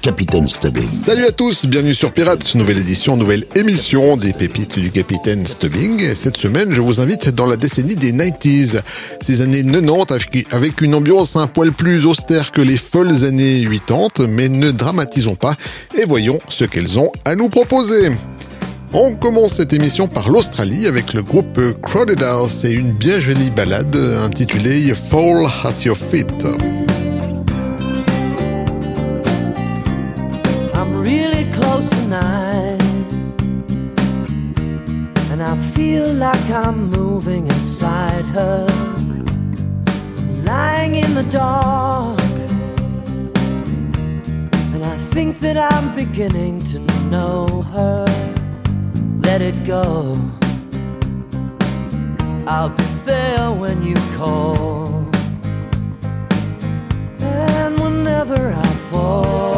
Capitaine Stubbing. Salut à tous, bienvenue sur Pirates, nouvelle édition, nouvelle émission des pépites du Capitaine Stubbing. Et cette semaine, je vous invite dans la décennie des 90s, ces années 90 avec une ambiance un poil plus austère que les folles années 80, mais ne dramatisons pas et voyons ce qu'elles ont à nous proposer. On commence cette émission par l'Australie avec le groupe Crowded House et une bien jolie ballade intitulée Fall at Your Feet. I feel like I'm moving inside her, lying in the dark. And I think that I'm beginning to know her. Let it go. I'll be there when you call. And whenever I fall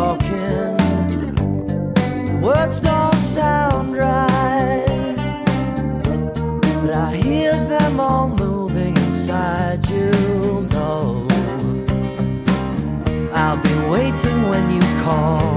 talking. The words don't sound right, but I hear them all moving inside you. No, I'll be waiting when you call.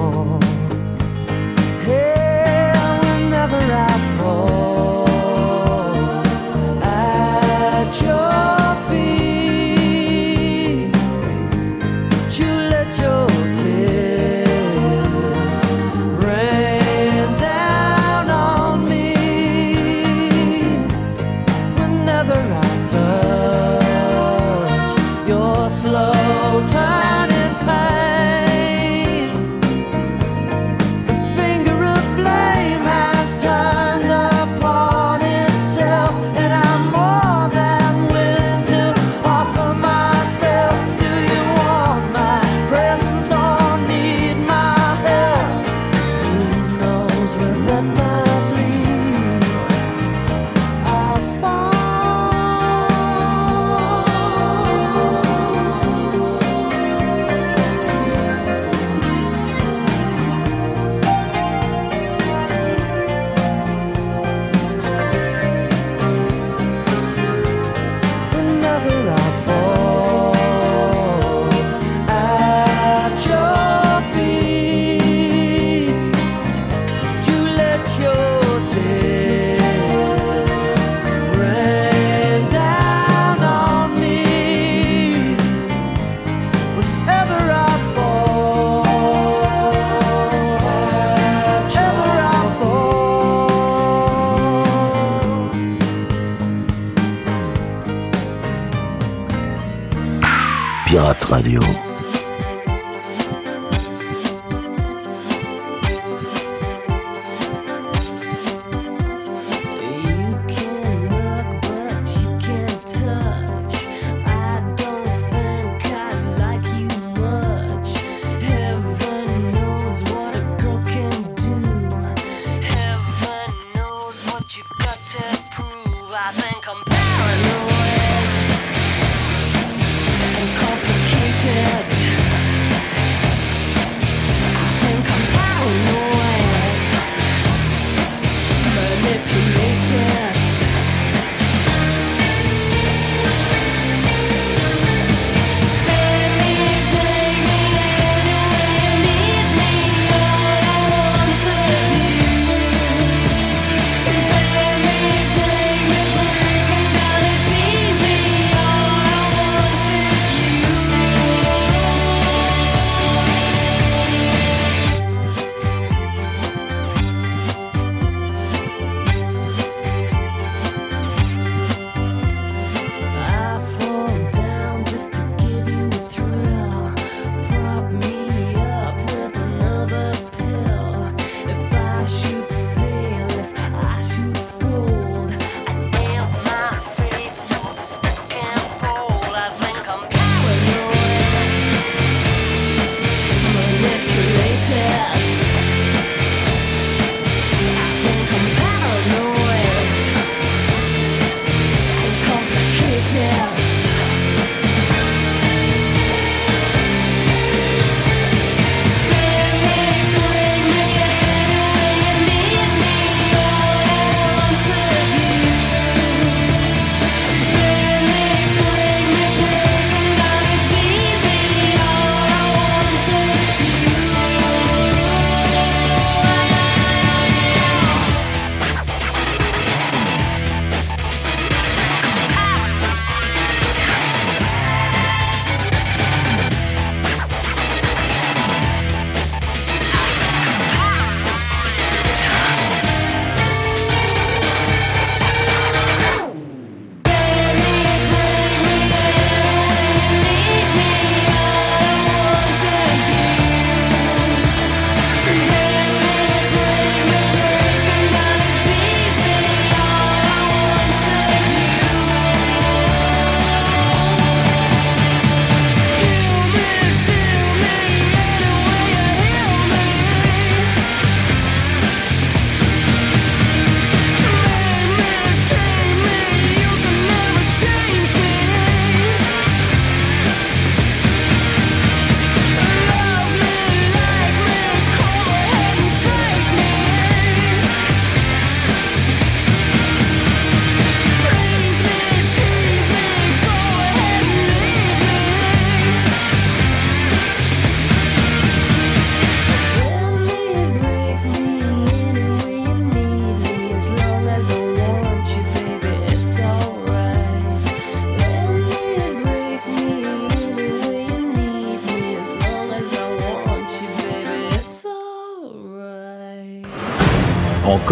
Radio.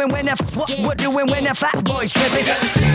Doing when the what we're doing when the fat boys tripping.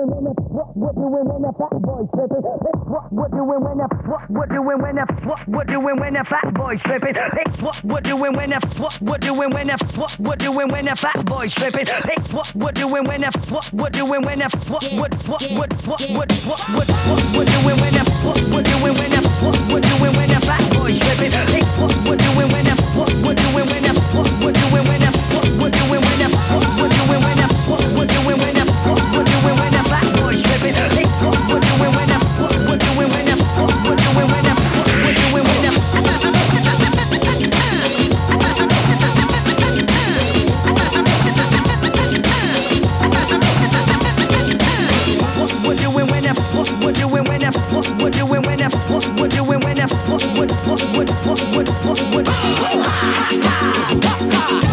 What we're doing when the fat boys tripping. It's what we're doing when the what we're doing when the what we're doing when the fat boys tripping. It's what we're doing when the what we're doing when the what we're doing when the fat boys tripping. It's what we're doing when the what we're doing when the what what what what what what what what what we're doing when the what we're doing when the what we're doing when the fat boys tripping. It's what we're doing when the what we're doing when the what we're doing when the what we're doing when the what we're doing when the what we're doing when the what we're doing left foot, foot, foot, foot,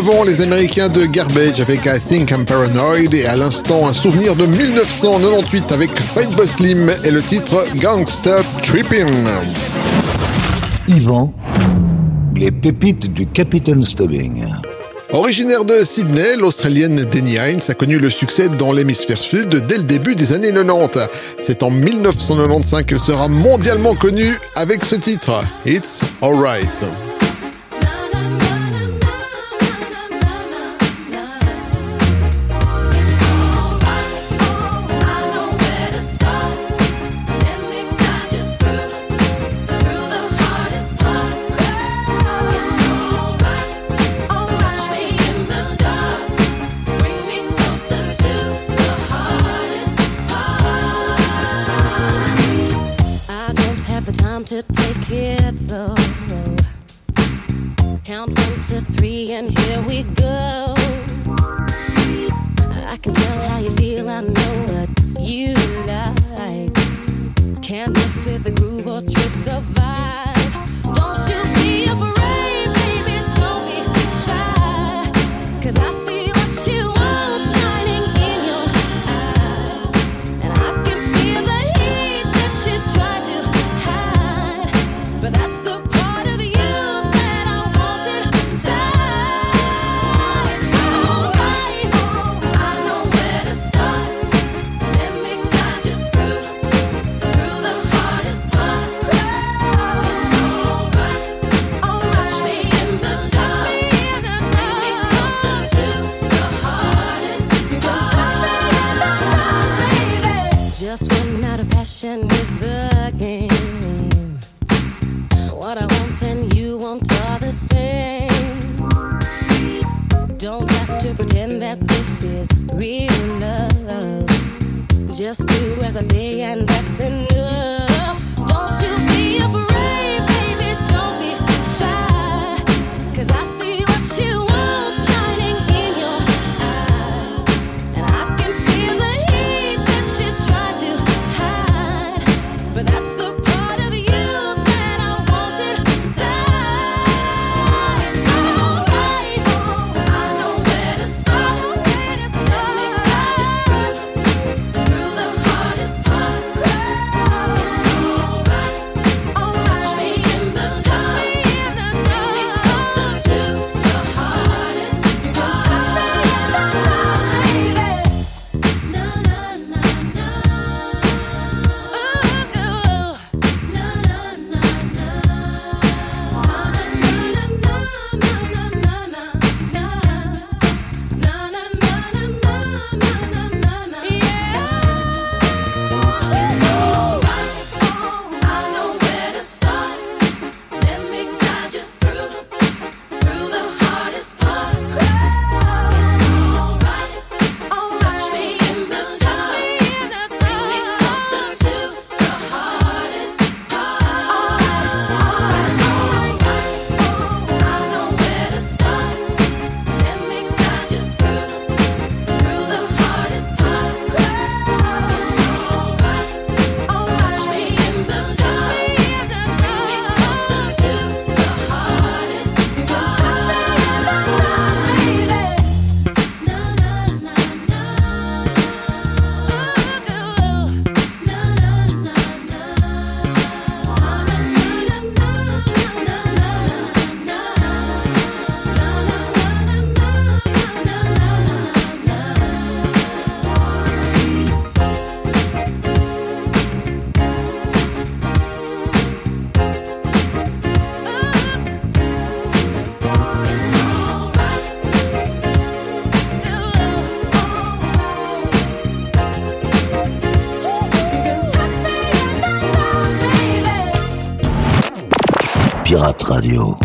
avant, les Américains de Garbage avec I Think I'm Paranoid et à l'instant un souvenir de 1998 avec Fatboy Slim et le titre Gangsta Trippin'. Yvan, les pépites du capitaine Stubbing. Originaire de Sydney, l'Australienne Denny Hines a connu le succès dans l'hémisphère sud dès le début des années 90. C'est en 1995 qu'elle sera mondialement connue avec ce titre, It's Alright. Pirate Radio.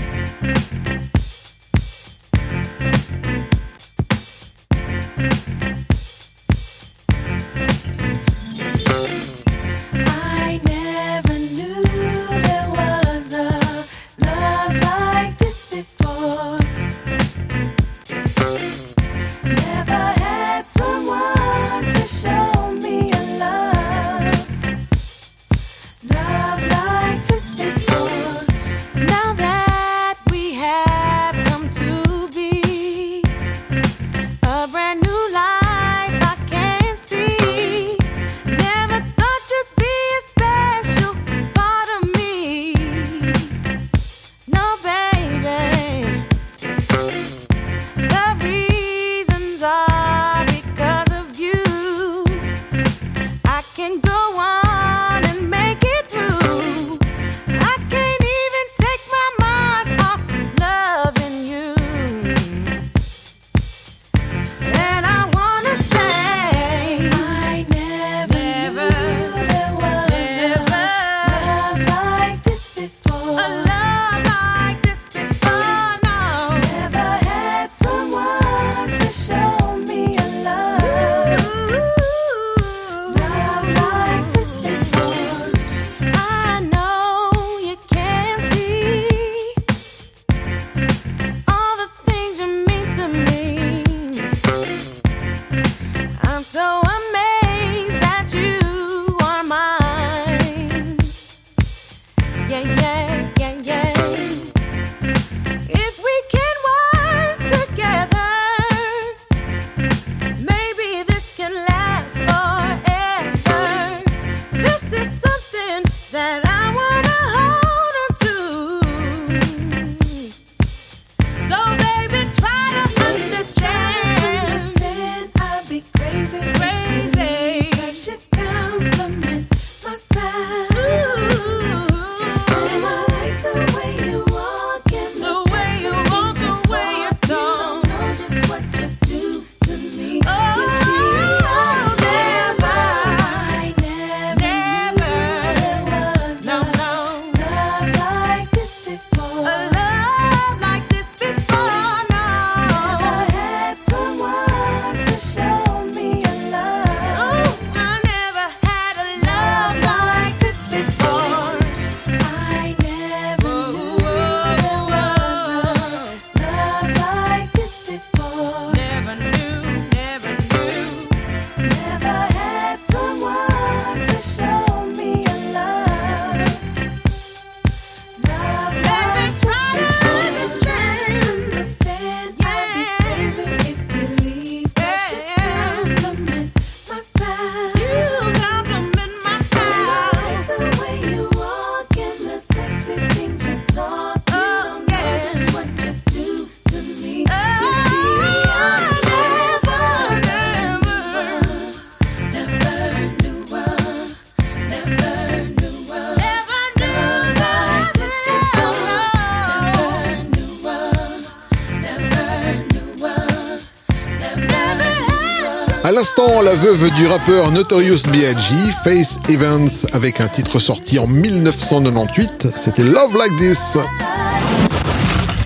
L'instant, la veuve du rappeur Notorious B.I.G., Faith Evans, avec un titre sorti en 1998, c'était Love Like This.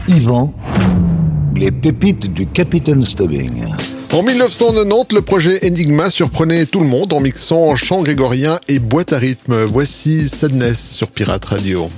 Yvan, les pépites du Capitaine Stubbing. En 1990, le projet Enigma surprenait tout le monde en mixant chant grégorien et boîte à rythme. Voici Sadness sur Pirate Radio.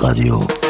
Radio.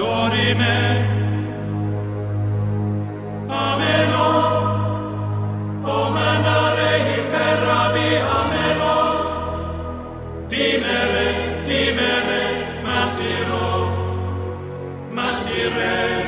dorime, ameno, o mandare imperavi, ameno, timere, timere, manciro, matiremo,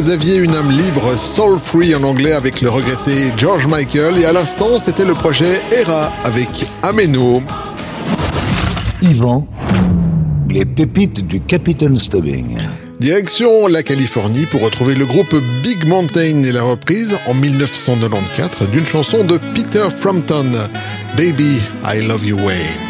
vous aviez une âme libre, soul free en anglais avec le regretté George Michael et à l'instant, c'était le projet Era avec Ameno. Yvan, les pépites du capitaine Stubbing. Direction la Californie pour retrouver le groupe Big Mountain et la reprise en 1994 d'une chanson de Peter Frampton, Baby, I Love You Way.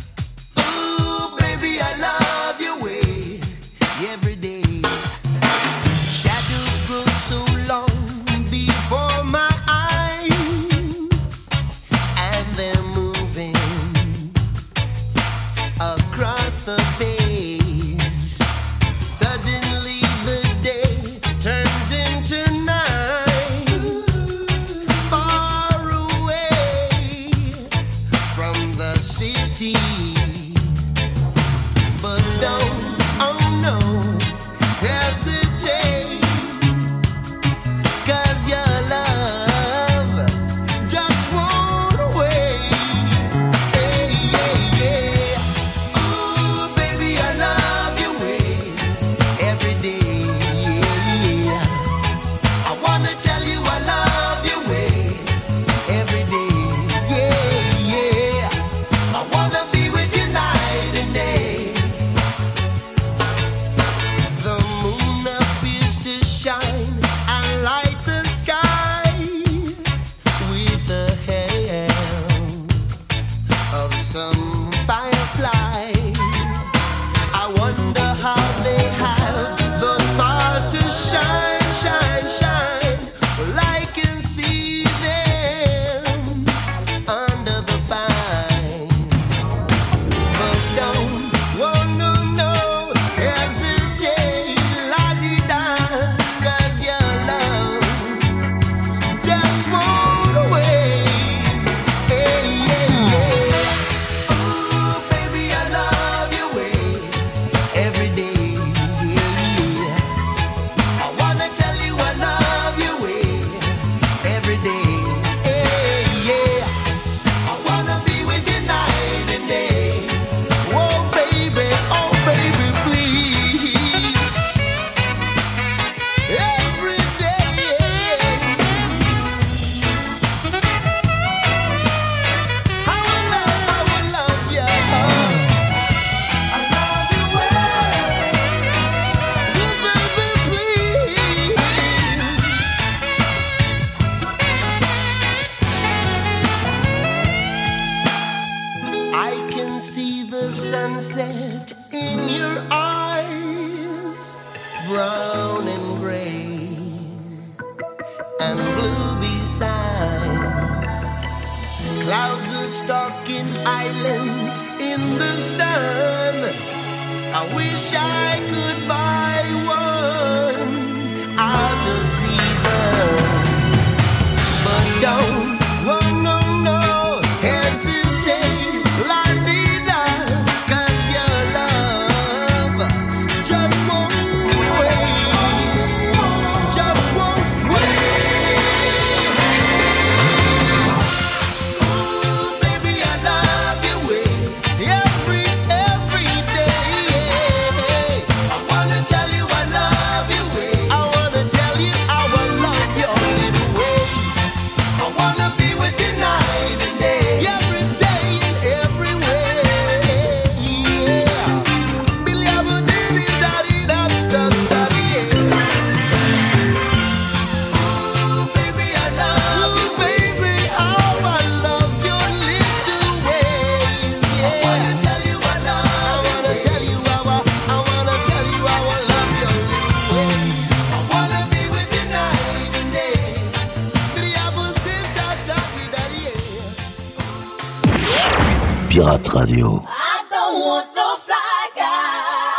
you. I don't want no fly guy.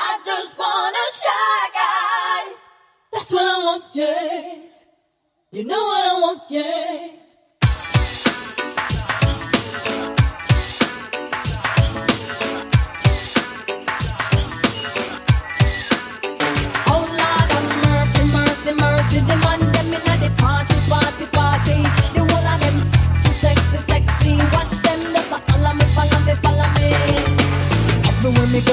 I just want a shy guy. That's what I want, yeah. You know what I want, yeah.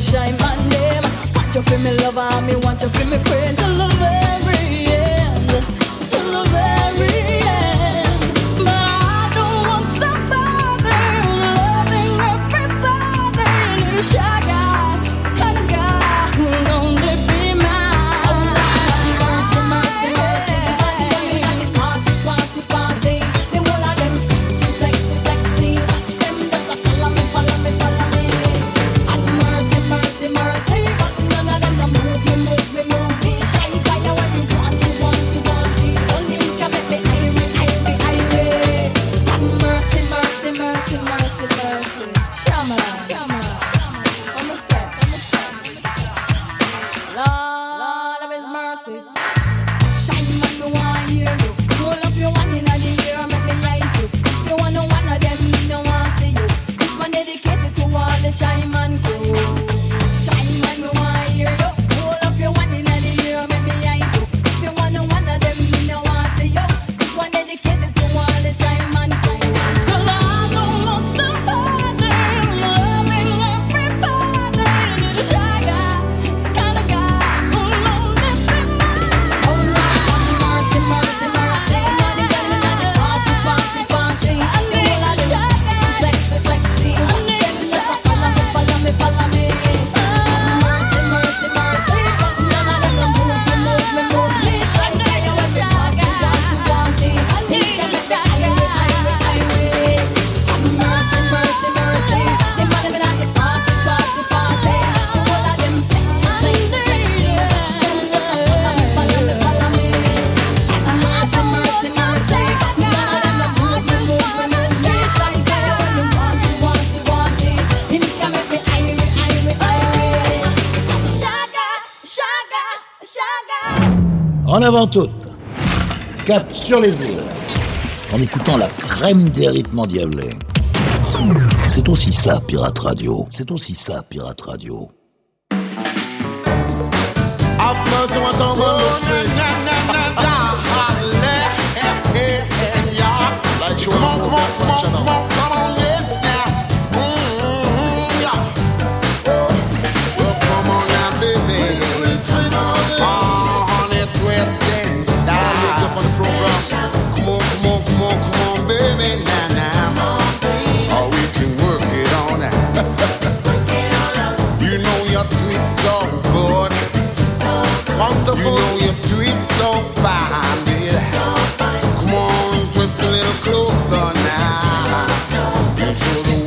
shine my name. Want you feel me lover, me want you feel me friend, to love it. avant toute. Cap sur les îles. En écoutant la crème des rythmes endiablés. C'est aussi ça, Pirate Radio. C'est aussi ça, Pirate Radio. on the program. Come on, come on, come on, come on, baby, now, now. Oh, we can work it on out. you know your tweets so good. Wonderful. You know your tweets so fine, dear. Come on, twist a little closer now. You show the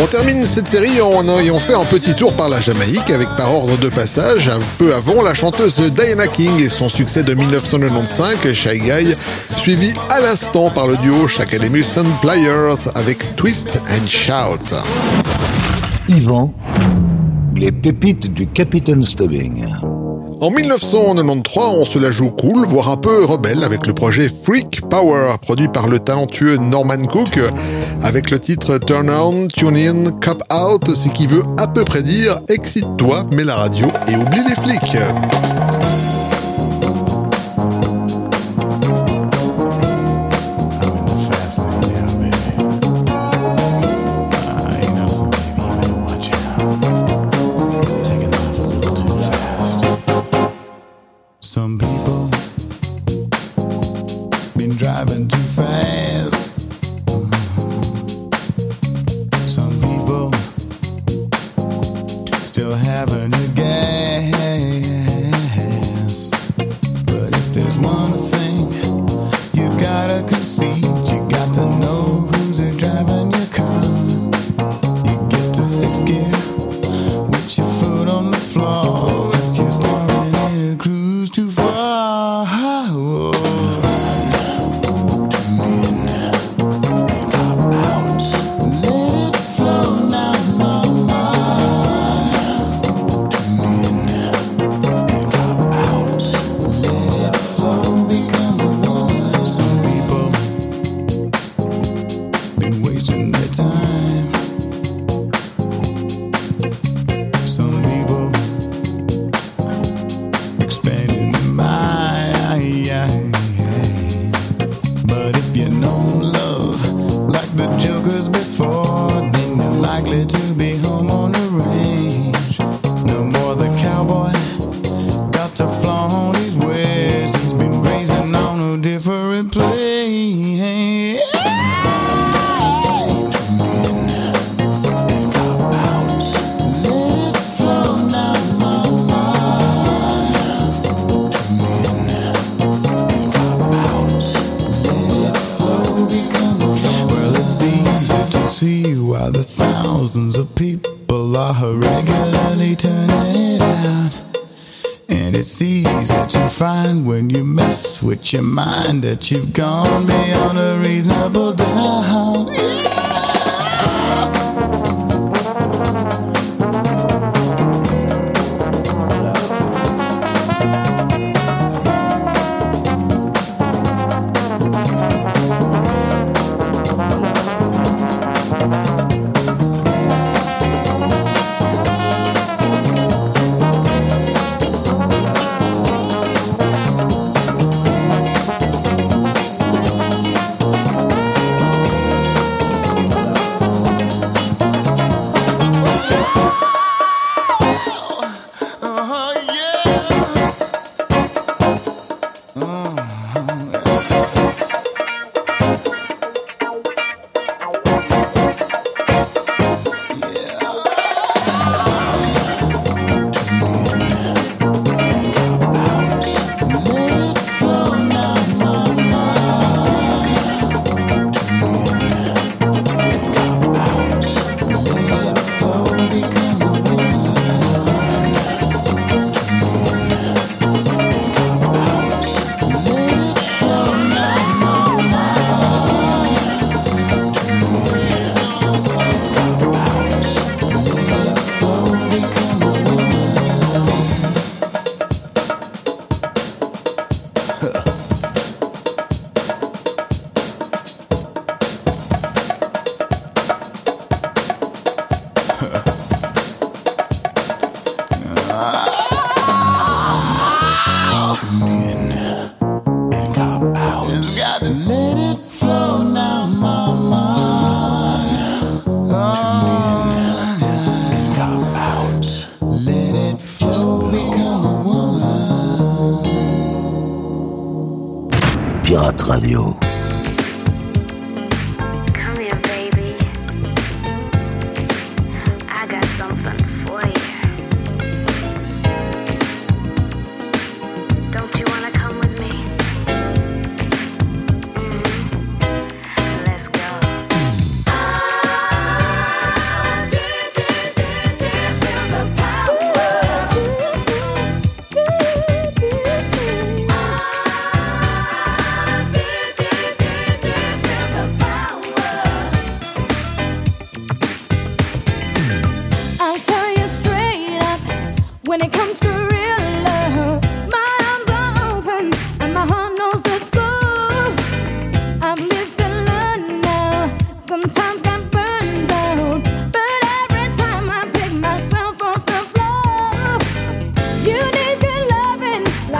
On termine cette série en ayant fait un petit tour par la Jamaïque avec par ordre de passage un peu avant la chanteuse Diana King et son succès de 1995 Shy Guy, suivi à l'instant par le duo Shakademus and Players avec Twist and Shout. Yvan, les pépites du Capitaine Stubbing. En 1993, on se la joue cool, voire un peu rebelle, avec le projet Freak Power, produit par le talentueux Norman Cook, avec le titre Turn On, Tune In, Cop Out, ce qui veut à peu près dire Excite-toi, mets la radio et oublie les flics.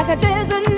like a desert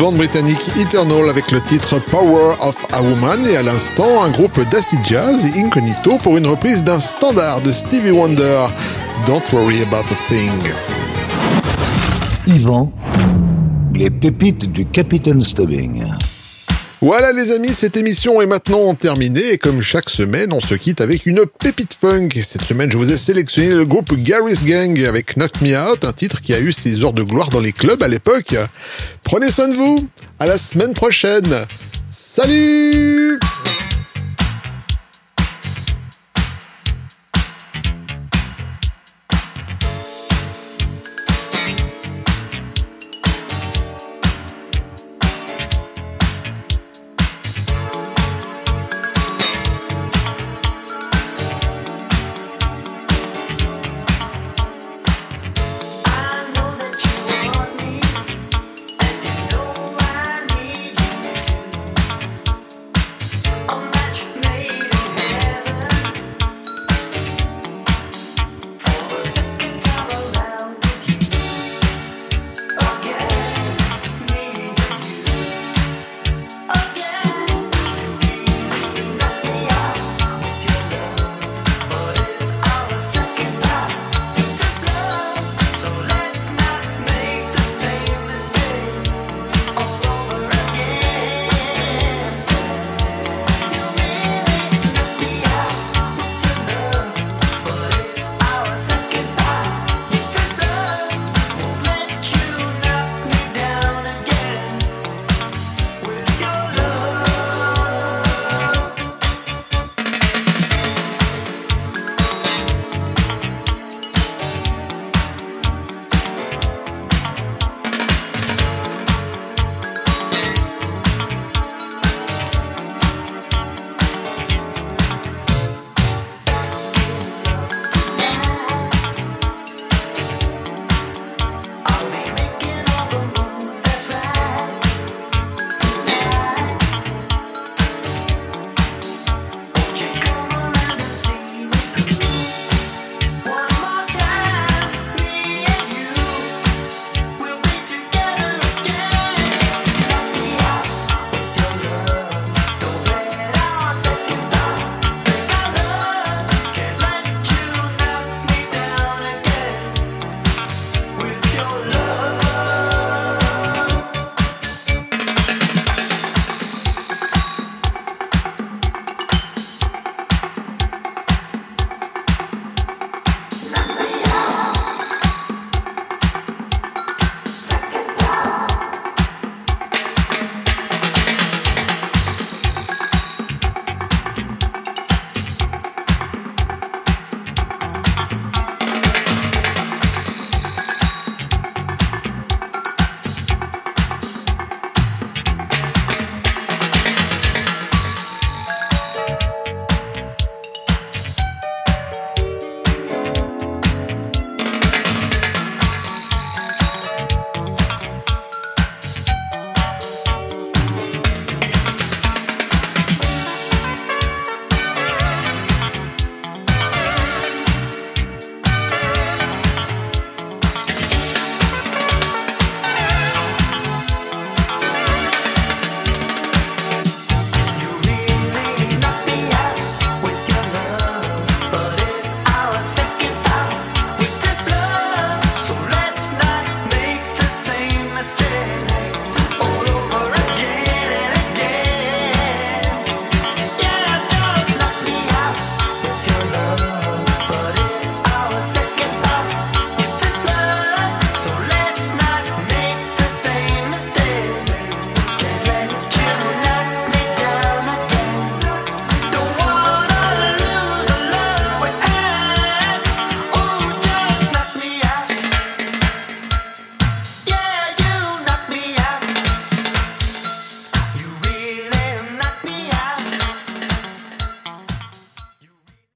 band britannique Eternal avec le titre Power of a Woman et à l'instant un groupe d'acid jazz Incognito pour une reprise d'un standard de Stevie Wonder, Don't Worry About a Thing. Yvan, les pépites du Capitaine Stubbing. Voilà les amis, cette émission est maintenant terminée et comme chaque semaine, on se quitte avec une pépite funk. Cette semaine, je vous ai sélectionné le groupe Gary's Gang avec Knock Me Out, un titre qui a eu ses heures de gloire dans les clubs à l'époque. Prenez soin de vous, à la semaine prochaine. Salut